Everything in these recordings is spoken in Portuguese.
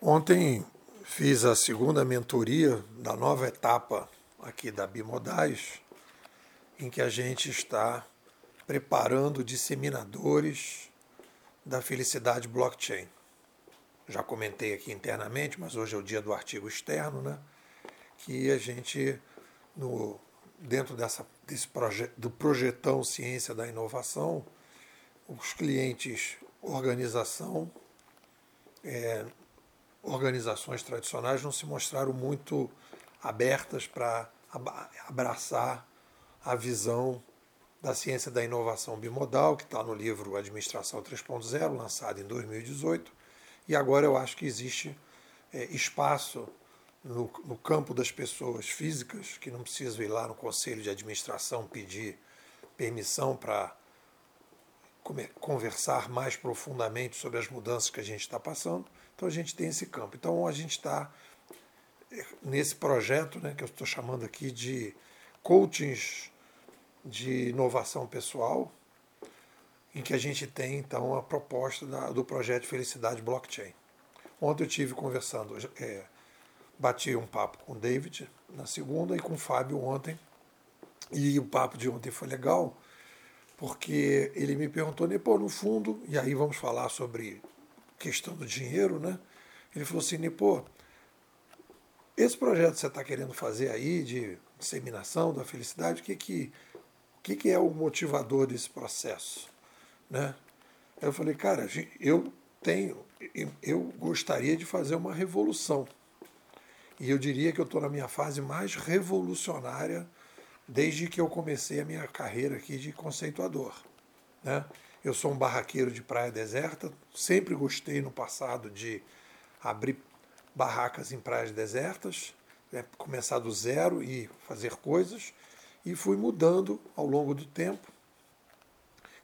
Ontem fiz a segunda mentoria da nova etapa aqui da Bimodais, em que a gente está preparando disseminadores da felicidade blockchain. Já comentei aqui internamente, mas hoje é o dia do artigo externo, né? Que a gente, no, dentro dessa, desse do projetão Ciência da Inovação, os clientes, organização, é, organizações tradicionais não se mostraram muito abertas para abraçar a visão da ciência da inovação bimodal, que está no livro Administração 3.0, lançado em 2018, e agora eu acho que existe é, espaço no, no, campo das pessoas físicas, que não precisam ir lá no conselho de administração pedir permissão para conversar mais profundamente sobre as mudanças que a gente está passando. Então a gente tem esse campo. Então a gente está eh, nesse projeto, né, que eu estou chamando aqui de coachings de inovação pessoal, em que a gente tem então a proposta da, do projeto Felicidade Blockchain. Ontem eu tive conversando, é, bati um papo com o David na segunda e com o Fábio ontem. E o papo de ontem foi legal, porque ele me perguntou, pô, no fundo, e aí vamos falar sobre questão do dinheiro, né? Ele falou assim, pô, esse projeto que você está querendo fazer aí de disseminação da felicidade, o que, que, o que, que é o motivador desse processo? Né? Eu falei, cara, eu tenho, eu gostaria de fazer uma revolução. E eu diria que eu estou na minha fase mais revolucionária desde que eu comecei a minha carreira aqui de conceituador. Né? Eu sou um barraqueiro de praia deserta, sempre gostei no passado de abrir barracas em praias desertas, né? começar do zero e fazer coisas, e fui mudando ao longo do tempo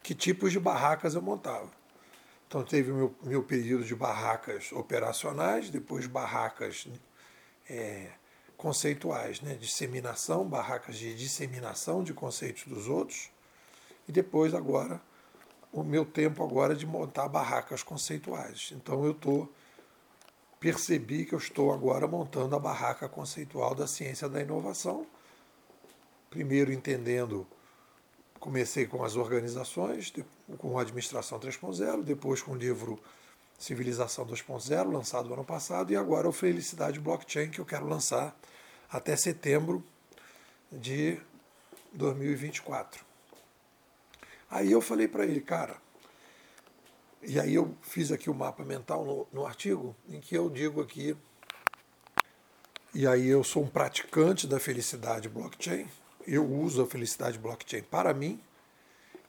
que tipos de barracas eu montava. Então teve o meu, meu período de barracas operacionais, depois barracas é, conceituais, né? disseminação, barracas de disseminação de conceitos dos outros, e depois agora o meu tempo agora de montar barracas conceituais. Então eu estou percebi que eu estou agora montando a barraca conceitual da ciência da inovação. Primeiro entendendo, comecei com as organizações, com a administração 3.0, depois com o livro Civilização 2.0, lançado ano passado, e agora o Felicidade Blockchain, que eu quero lançar até setembro de 2024. Aí eu falei para ele, cara, e aí eu fiz aqui o mapa mental no, no artigo, em que eu digo aqui, e aí eu sou um praticante da felicidade blockchain, eu uso a felicidade blockchain para mim,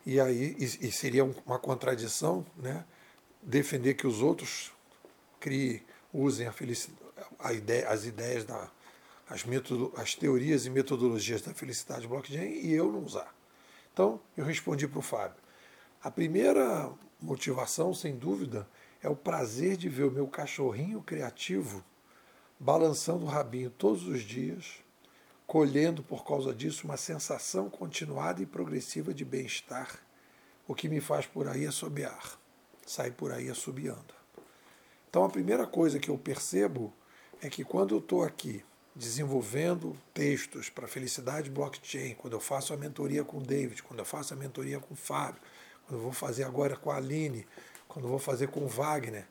e aí e, e seria uma contradição, né? defender que os outros criem, usem a a ideia, as ideias, da, as, metodo, as teorias e metodologias da felicidade blockchain e eu não usar. Então, eu respondi para o Fábio. A primeira motivação, sem dúvida, é o prazer de ver o meu cachorrinho criativo balançando o rabinho todos os dias, colhendo por causa disso uma sensação continuada e progressiva de bem-estar, o que me faz por aí assobiar sai por aí assobiando. Então a primeira coisa que eu percebo é que quando eu estou aqui desenvolvendo textos para Felicidade Blockchain, quando eu faço a mentoria com o David, quando eu faço a mentoria com o Fábio, quando eu vou fazer agora com a Aline, quando eu vou fazer com o Wagner,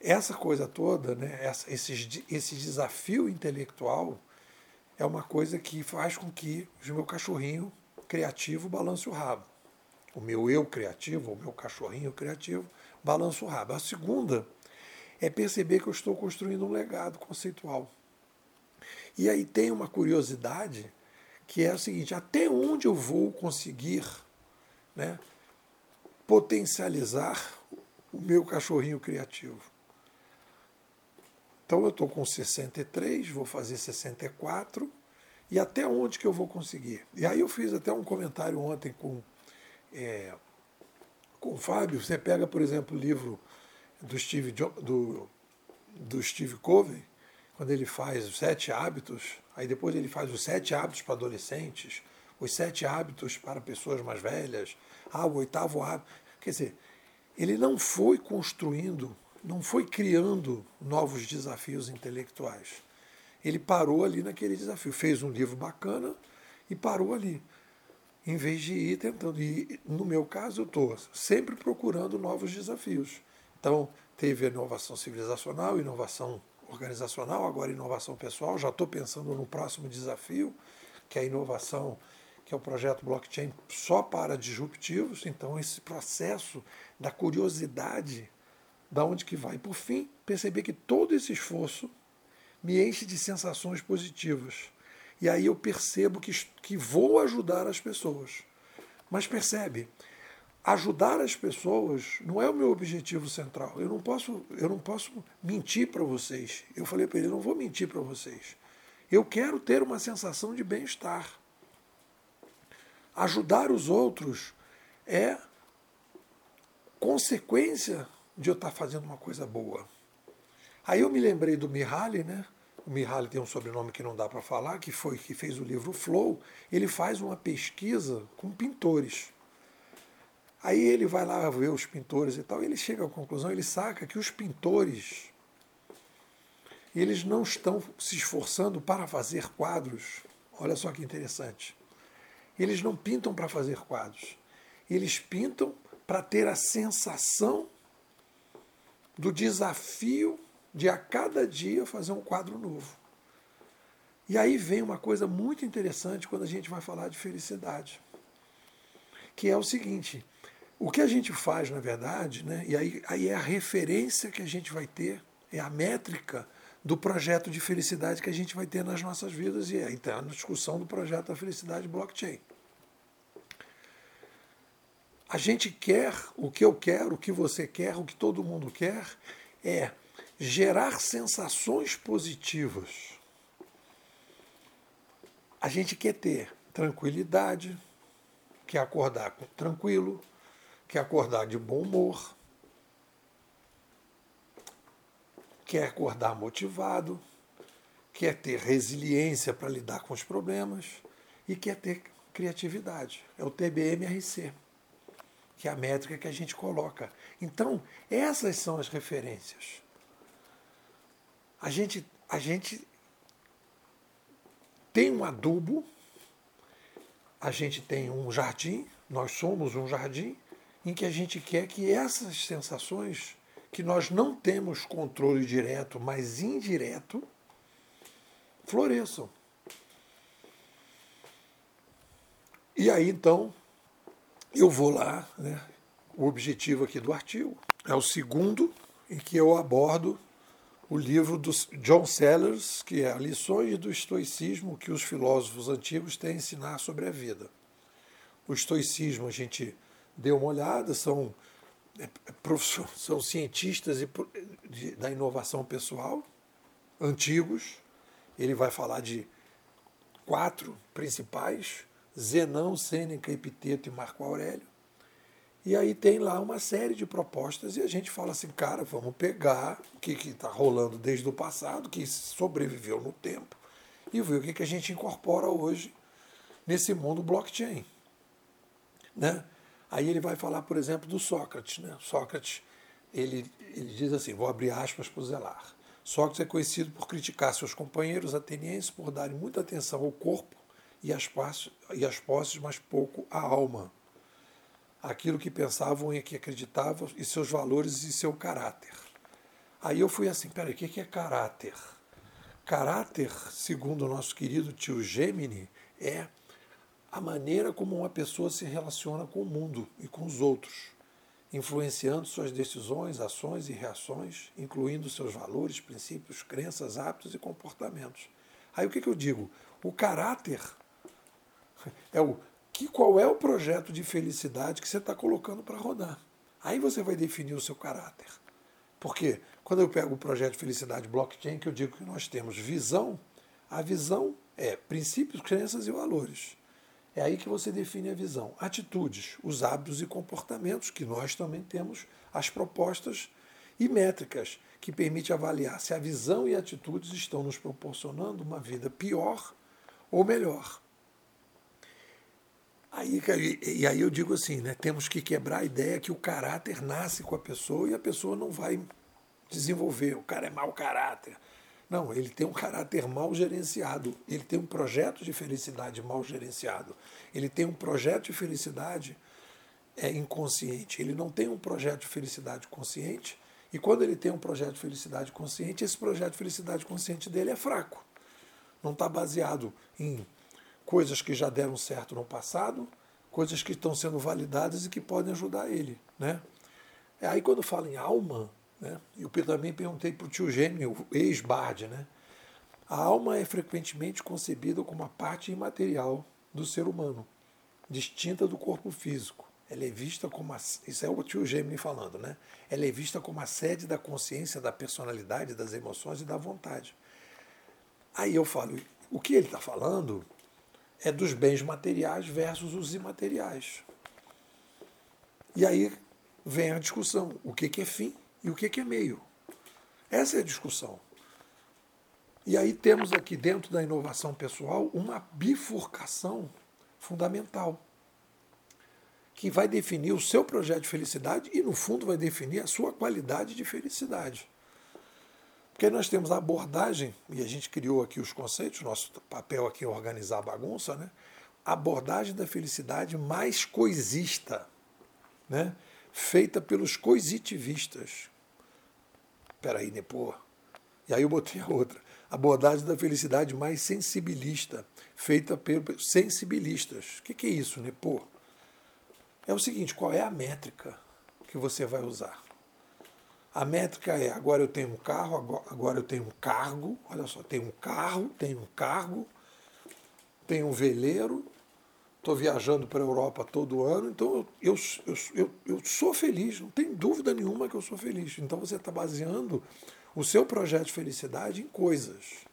essa coisa toda, né, essa, esse, esse desafio intelectual é uma coisa que faz com que o meu cachorrinho criativo balance o rabo. O meu eu criativo, o meu cachorrinho criativo, balança o rabo. A segunda é perceber que eu estou construindo um legado conceitual. E aí tem uma curiosidade que é o seguinte: até onde eu vou conseguir né, potencializar o meu cachorrinho criativo? Então eu estou com 63, vou fazer 64, e até onde que eu vou conseguir? E aí eu fiz até um comentário ontem com é, com o Fábio, você pega, por exemplo, o livro do Steve, do, do Steve Covey, quando ele faz os sete hábitos, aí depois ele faz os sete hábitos para adolescentes, os sete hábitos para pessoas mais velhas, ah, o oitavo hábito. Quer dizer, ele não foi construindo não foi criando novos desafios intelectuais. Ele parou ali naquele desafio, fez um livro bacana e parou ali. Em vez de ir tentando. E no meu caso, eu estou sempre procurando novos desafios. Então, teve a inovação civilizacional, inovação organizacional, agora inovação pessoal. Já estou pensando no próximo desafio, que é a inovação, que é o projeto blockchain só para disruptivos. Então, esse processo da curiosidade, da onde que vai. Por fim, perceber que todo esse esforço me enche de sensações positivas. E aí eu percebo que, que vou ajudar as pessoas. Mas percebe, ajudar as pessoas não é o meu objetivo central. Eu não posso, eu não posso mentir para vocês. Eu falei para ele, não vou mentir para vocês. Eu quero ter uma sensação de bem-estar. Ajudar os outros é consequência de eu estar fazendo uma coisa boa. Aí eu me lembrei do Mihaly, né? O Mihaly tem um sobrenome que não dá para falar, que foi que fez o livro Flow. Ele faz uma pesquisa com pintores. Aí ele vai lá ver os pintores e tal, e ele chega à conclusão, ele saca que os pintores eles não estão se esforçando para fazer quadros. Olha só que interessante. Eles não pintam para fazer quadros. Eles pintam para ter a sensação do desafio de a cada dia fazer um quadro novo. E aí vem uma coisa muito interessante quando a gente vai falar de felicidade, que é o seguinte: o que a gente faz, na verdade, né, e aí, aí é a referência que a gente vai ter, é a métrica do projeto de felicidade que a gente vai ter nas nossas vidas, e é então, a discussão do projeto da felicidade blockchain. A gente quer, o que eu quero, o que você quer, o que todo mundo quer, é gerar sensações positivas. A gente quer ter tranquilidade, quer acordar tranquilo, quer acordar de bom humor, quer acordar motivado, quer ter resiliência para lidar com os problemas e quer ter criatividade. É o TBMRC, que é a métrica que a gente coloca. Então, essas são as referências. A gente, a gente tem um adubo, a gente tem um jardim, nós somos um jardim, em que a gente quer que essas sensações, que nós não temos controle direto, mas indireto, floresçam. E aí então eu vou lá, né? o objetivo aqui do artigo é o segundo em que eu abordo o livro do John Sellers, que é Lições do Estoicismo que os filósofos antigos têm a ensinar sobre a vida. O estoicismo, a gente deu uma olhada, são, é, é, são cientistas da inovação pessoal, antigos. Ele vai falar de quatro principais: Zenão, Sêneca, Epiteto e Marco Aurélio. E aí tem lá uma série de propostas e a gente fala assim, cara, vamos pegar o que está rolando desde o passado, que sobreviveu no tempo, e ver o que, que a gente incorpora hoje nesse mundo blockchain. Né? Aí ele vai falar, por exemplo, do Sócrates. Né? Sócrates ele, ele diz assim, vou abrir aspas para o Zelar. Sócrates é conhecido por criticar seus companheiros atenienses por darem muita atenção ao corpo e às, e às posses, mas pouco à alma aquilo que pensavam e que acreditavam, e seus valores e seu caráter. Aí eu fui assim, peraí, o que é caráter? Caráter, segundo o nosso querido tio Gemini, é a maneira como uma pessoa se relaciona com o mundo e com os outros, influenciando suas decisões, ações e reações, incluindo seus valores, princípios, crenças, hábitos e comportamentos. Aí o que, que eu digo? O caráter é o que qual é o projeto de felicidade que você está colocando para rodar. Aí você vai definir o seu caráter. Porque quando eu pego o projeto de felicidade blockchain, que eu digo que nós temos visão, a visão é princípios, crenças e valores. É aí que você define a visão. Atitudes, os hábitos e comportamentos, que nós também temos as propostas e métricas, que permite avaliar se a visão e atitudes estão nos proporcionando uma vida pior ou melhor. Aí, e aí eu digo assim, né, temos que quebrar a ideia que o caráter nasce com a pessoa e a pessoa não vai desenvolver. O cara é mau caráter. Não, ele tem um caráter mal gerenciado. Ele tem um projeto de felicidade mal gerenciado. Ele tem um projeto de felicidade é, inconsciente. Ele não tem um projeto de felicidade consciente. E quando ele tem um projeto de felicidade consciente, esse projeto de felicidade consciente dele é fraco. Não está baseado em coisas que já deram certo no passado, coisas que estão sendo validadas e que podem ajudar ele. Né? Aí quando fala em alma, né, eu também perguntei para o tio Gêmeo, ex-Bard, né? a alma é frequentemente concebida como uma parte imaterial do ser humano, distinta do corpo físico. Ela é vista como a, isso é o tio Gemini falando, né? Ela é vista como a sede da consciência, da personalidade, das emoções e da vontade. Aí eu falo, o que ele está falando é dos bens materiais versus os imateriais. E aí vem a discussão: o que, é fim e o que, é meio? Essa é a discussão. E aí temos aqui dentro da inovação pessoal uma bifurcação fundamental que vai definir o seu projeto de felicidade e, no fundo, vai definir a sua qualidade de felicidade. Porque nós temos a abordagem, e a gente criou aqui os conceitos, nosso papel aqui é organizar a bagunça, né? a abordagem da felicidade mais coisista, né? Feita pelos coisitivistas. Espera aí, Nepô. E aí eu botei a outra. Abordagem da felicidade mais sensibilista, feita pelos sensibilistas. O que, que é isso, Nepô? É o seguinte, qual é a métrica que você vai usar? A métrica é: agora eu tenho um carro, agora eu tenho um cargo, olha só, tenho um carro, tenho um cargo, tenho um veleiro, estou viajando para a Europa todo ano, então eu, eu, eu, eu, sou feliz, não tem dúvida nenhuma que eu sou feliz. Então você está baseando o seu projeto de felicidade em coisas.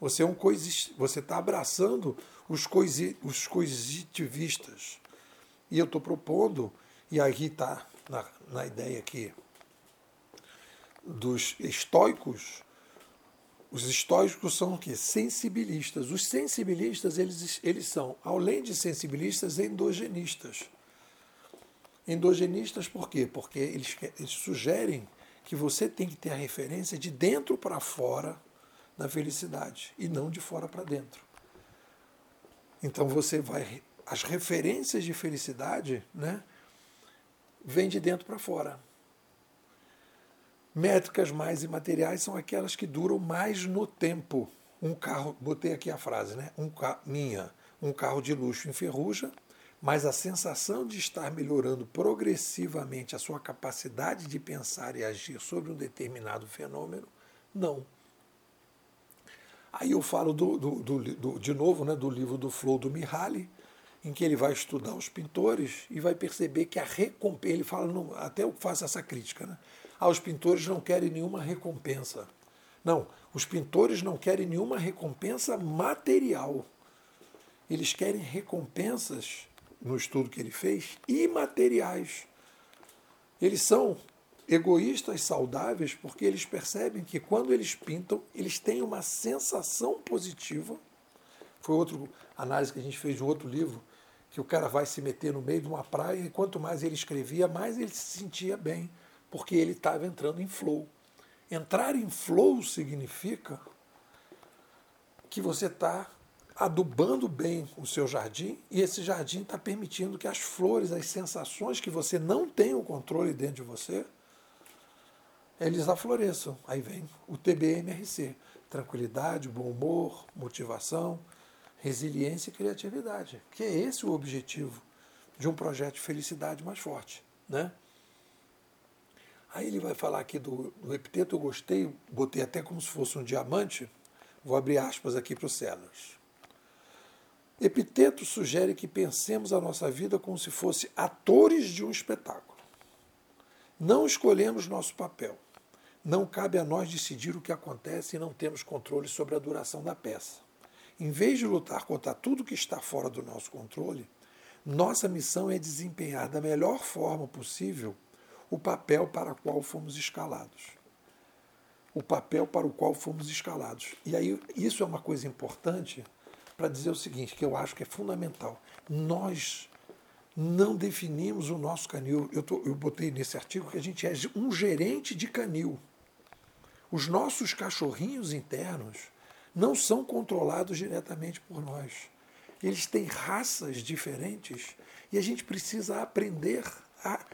Você é um coisi, você está abraçando os, coisi, os coisitivistas. E eu estou propondo, e aí está na, na ideia aqui dos estoicos, os estoicos são o quê? Sensibilistas. Os sensibilistas, eles, eles são, além de sensibilistas, endogenistas. Endogenistas por quê? Porque eles, eles sugerem que você tem que ter a referência de dentro para fora da felicidade e não de fora para dentro. Então você vai. As referências de felicidade né, vêm de dentro para fora. Métricas mais imateriais são aquelas que duram mais no tempo. Um carro, botei aqui a frase, né? Um minha, um carro de luxo enferruja, mas a sensação de estar melhorando progressivamente a sua capacidade de pensar e agir sobre um determinado fenômeno, não. Aí eu falo do, do, do, do, de novo né, do livro do Flow do Mihaly, em que ele vai estudar os pintores e vai perceber que a recompensa, ele fala, até eu faço essa crítica, né? Ah, os pintores não querem nenhuma recompensa. Não, os pintores não querem nenhuma recompensa material. Eles querem recompensas, no estudo que ele fez, imateriais. Eles são egoístas saudáveis porque eles percebem que quando eles pintam, eles têm uma sensação positiva. Foi outra análise que a gente fez de um outro livro, que o cara vai se meter no meio de uma praia e quanto mais ele escrevia, mais ele se sentia bem porque ele estava entrando em flow. Entrar em flow significa que você está adubando bem o seu jardim e esse jardim está permitindo que as flores, as sensações que você não tem o controle dentro de você, eles afloresçam. Aí vem o TBMRC: tranquilidade, bom humor, motivação, resiliência e criatividade. Que é esse o objetivo de um projeto de felicidade mais forte, né? Aí ele vai falar aqui do, do epiteto, eu gostei, botei até como se fosse um diamante. Vou abrir aspas aqui para o Sellers. Epiteto sugere que pensemos a nossa vida como se fosse atores de um espetáculo. Não escolhemos nosso papel. Não cabe a nós decidir o que acontece e não temos controle sobre a duração da peça. Em vez de lutar contra tudo que está fora do nosso controle, nossa missão é desempenhar da melhor forma possível o papel para o qual fomos escalados. O papel para o qual fomos escalados. E aí, isso é uma coisa importante para dizer o seguinte, que eu acho que é fundamental. Nós não definimos o nosso canil. Eu, tô, eu botei nesse artigo que a gente é um gerente de canil. Os nossos cachorrinhos internos não são controlados diretamente por nós. Eles têm raças diferentes e a gente precisa aprender a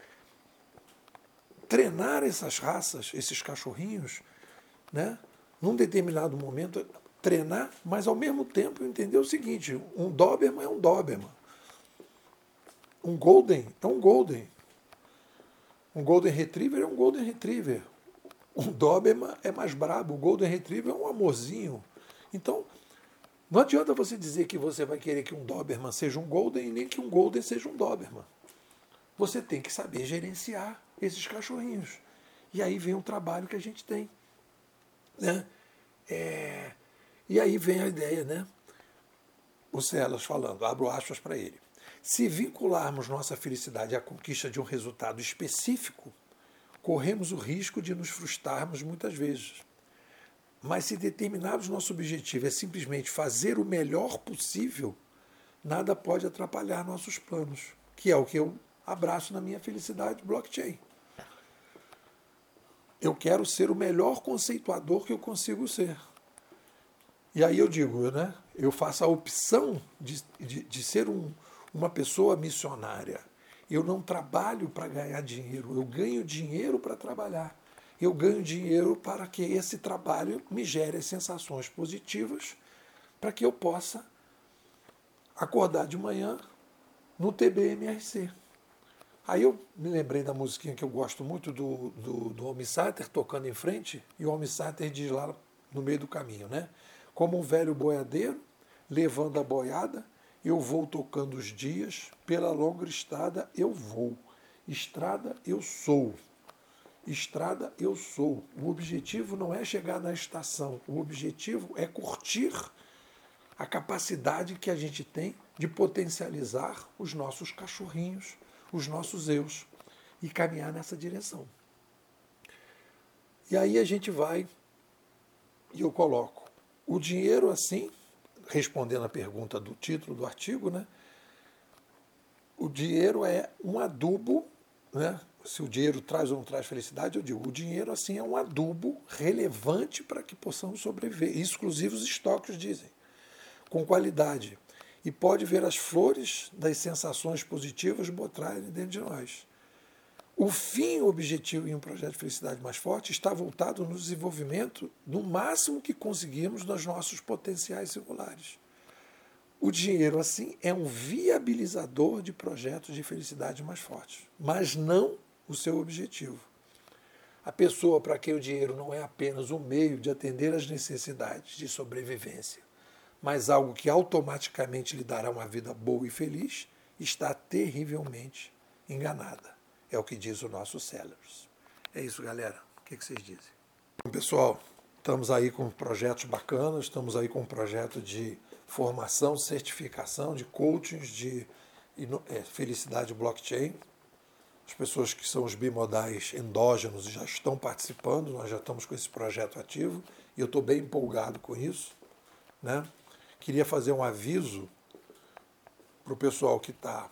treinar essas raças, esses cachorrinhos, né? num determinado momento, treinar, mas ao mesmo tempo entender o seguinte: um Doberman é um Doberman. Um Golden é um Golden. Um Golden Retriever é um Golden Retriever. Um Doberman é mais brabo, o Golden Retriever é um amorzinho. Então, não adianta você dizer que você vai querer que um Doberman seja um Golden e nem que um Golden seja um Doberman. Você tem que saber gerenciar esses cachorrinhos. E aí vem o trabalho que a gente tem. Né? É, e aí vem a ideia, né? O Celas falando, abro aspas para ele. Se vincularmos nossa felicidade à conquista de um resultado específico, corremos o risco de nos frustrarmos muitas vezes. Mas se determinarmos nosso objetivo é simplesmente fazer o melhor possível, nada pode atrapalhar nossos planos, que é o que eu abraço na minha felicidade blockchain. Eu quero ser o melhor conceituador que eu consigo ser. E aí eu digo, né? Eu faço a opção de, de, de ser um, uma pessoa missionária. Eu não trabalho para ganhar dinheiro, eu ganho dinheiro para trabalhar. Eu ganho dinheiro para que esse trabalho me gere sensações positivas, para que eu possa acordar de manhã no TBMRC. Aí eu me lembrei da musiquinha que eu gosto muito do, do, do Homem Sater tocando em frente, e o Homem Sater diz lá no meio do caminho, né? Como um velho boiadeiro, levando a boiada, eu vou tocando os dias, pela longa estrada eu vou. Estrada eu sou. Estrada eu sou. O objetivo não é chegar na estação, o objetivo é curtir a capacidade que a gente tem de potencializar os nossos cachorrinhos, os nossos eus e caminhar nessa direção. E aí a gente vai e eu coloco o dinheiro assim respondendo a pergunta do título do artigo, né? O dinheiro é um adubo, né? Se o dinheiro traz ou não traz felicidade, eu digo, o dinheiro assim é um adubo relevante para que possamos sobreviver. Exclusivos estoques dizem, com qualidade. E pode ver as flores das sensações positivas botarem dentro de nós. O fim objetivo em um projeto de felicidade mais forte está voltado no desenvolvimento no máximo que conseguimos dos nossos potenciais singulares. O dinheiro, assim, é um viabilizador de projetos de felicidade mais fortes, mas não o seu objetivo. A pessoa para quem o dinheiro não é apenas um meio de atender às necessidades de sobrevivência, mas algo que automaticamente lhe dará uma vida boa e feliz, está terrivelmente enganada. É o que diz o nosso Sellers. É isso, galera. O que, vocês dizem? Bom, pessoal, estamos aí com projetos bacanas, estamos aí com um projeto de formação, certificação, de coachings, de é, felicidade blockchain. As pessoas que são os bimodais endógenos já estão participando, nós já estamos com esse projeto ativo e eu estou bem empolgado com isso. Né? Queria fazer um aviso para o pessoal que está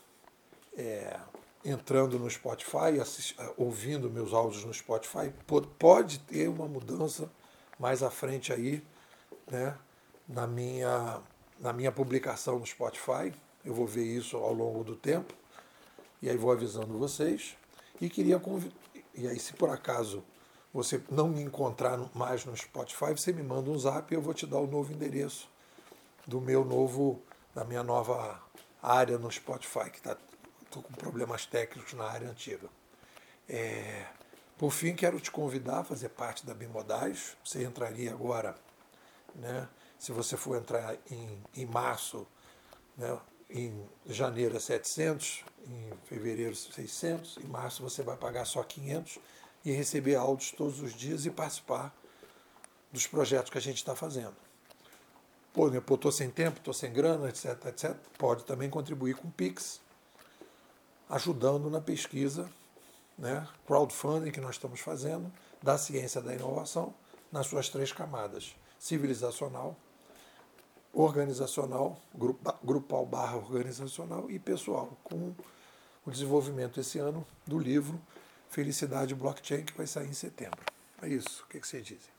é, entrando no Spotify, ah, ouvindo meus áudios no Spotify, pode ter uma mudança mais à frente aí, né, na minha, na minha publicação no Spotify. Eu vou ver isso ao longo do tempo e aí vou avisando vocês. E queria. E aí, se por acaso você não me encontrar mais no Spotify, você me manda um zap e eu vou te dar o novo endereço do meu novo, da minha nova área no Spotify, que está estou com problemas técnicos na área antiga. É, por fim, quero te convidar a fazer parte da Bimodais. Você entraria agora, né, se você for entrar em, em março, né, em janeiro é 700, em fevereiro 600, em março você vai pagar só 500 e receber áudios todos os dias e participar dos projetos que a gente está fazendo. Pô, estou sem tempo, estou sem grana, etc, etc. Pode também contribuir com o Pix, ajudando na pesquisa, né, crowdfunding que nós estamos fazendo, da ciência da inovação, nas suas três camadas: civilizacional, organizacional, grupal barra organizacional e pessoal, com o desenvolvimento esse ano do livro Felicidade Blockchain, que vai sair em setembro. É isso. O que, que vocês dizem?